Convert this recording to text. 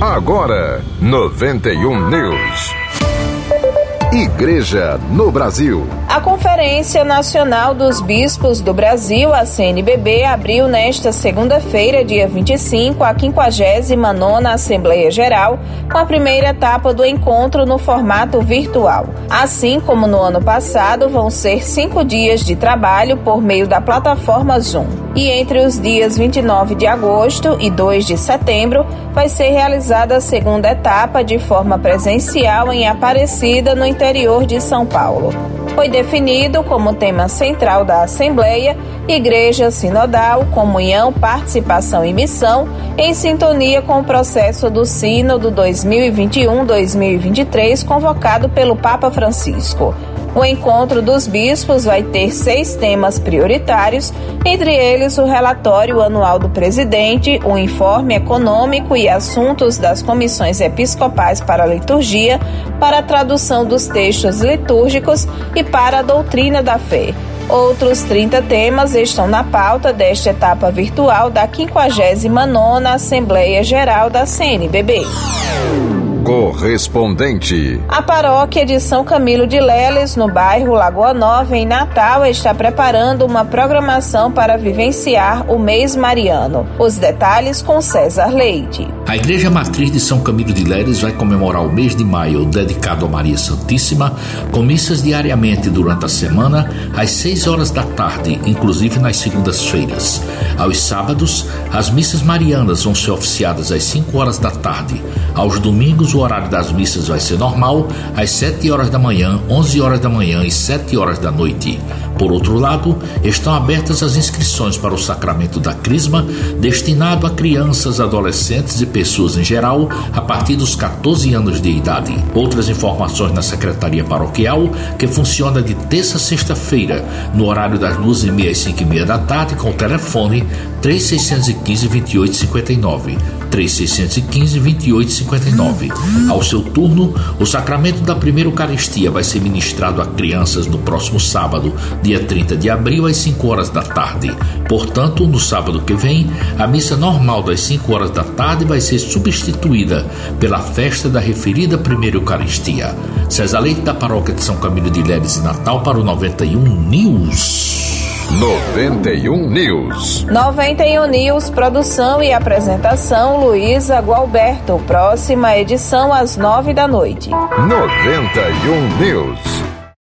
Agora, 91 News. Igreja no Brasil. A Conferência Nacional dos Bispos do Brasil, a CNBB, abriu nesta segunda-feira, dia 25, a 59 Assembleia Geral, com a primeira etapa do encontro no formato virtual. Assim como no ano passado, vão ser cinco dias de trabalho por meio da plataforma Zoom. E entre os dias 29 de agosto e 2 de setembro, vai ser realizada a segunda etapa de forma presencial em Aparecida, no interior de São Paulo. Foi definido como tema central da Assembleia Igreja Sinodal, Comunhão, Participação e Missão, em sintonia com o processo do Sínodo 2021-2023 convocado pelo Papa Francisco. O encontro dos bispos vai ter seis temas prioritários, entre eles o relatório anual do presidente, o informe econômico e assuntos das comissões episcopais para a liturgia, para a tradução dos textos litúrgicos e para a doutrina da fé. Outros 30 temas estão na pauta desta etapa virtual da 59ª Assembleia Geral da CNBB. Correspondente. A paróquia de São Camilo de Leles, no bairro Lagoa Nova, em Natal, está preparando uma programação para vivenciar o mês mariano. Os detalhes com César Leite. A Igreja Matriz de São Camilo de Leles vai comemorar o mês de maio dedicado a Maria Santíssima, com missas diariamente durante a semana, às 6 horas da tarde, inclusive nas segundas-feiras. Aos sábados, as missas marianas vão ser oficiadas às 5 horas da tarde. Aos domingos, o horário das missas vai ser normal, às 7 horas da manhã, 11 horas da manhã e 7 horas da noite. Por outro lado, estão abertas as inscrições para o sacramento da Crisma, destinado a crianças, adolescentes e pessoas em geral, a partir dos 14 anos de idade. Outras informações na Secretaria Paroquial, que funciona de terça a sexta-feira, no horário das 2h30 às 5h30 da tarde, com o telefone 3615 2859. 3615 2859. Ao seu turno, o sacramento da primeira Eucaristia vai ser ministrado a crianças no próximo sábado, dia 30 de abril, às 5 horas da tarde. Portanto, no sábado que vem, a missa normal das 5 horas da tarde vai ser substituída pela festa da referida primeira Eucaristia. César Leite, da paróquia de São Camilo de Leres e Natal, para o 91 News. 91 News. 91 News, produção e apresentação Luísa Gualberto. Próxima edição às 9 da noite. 91 News.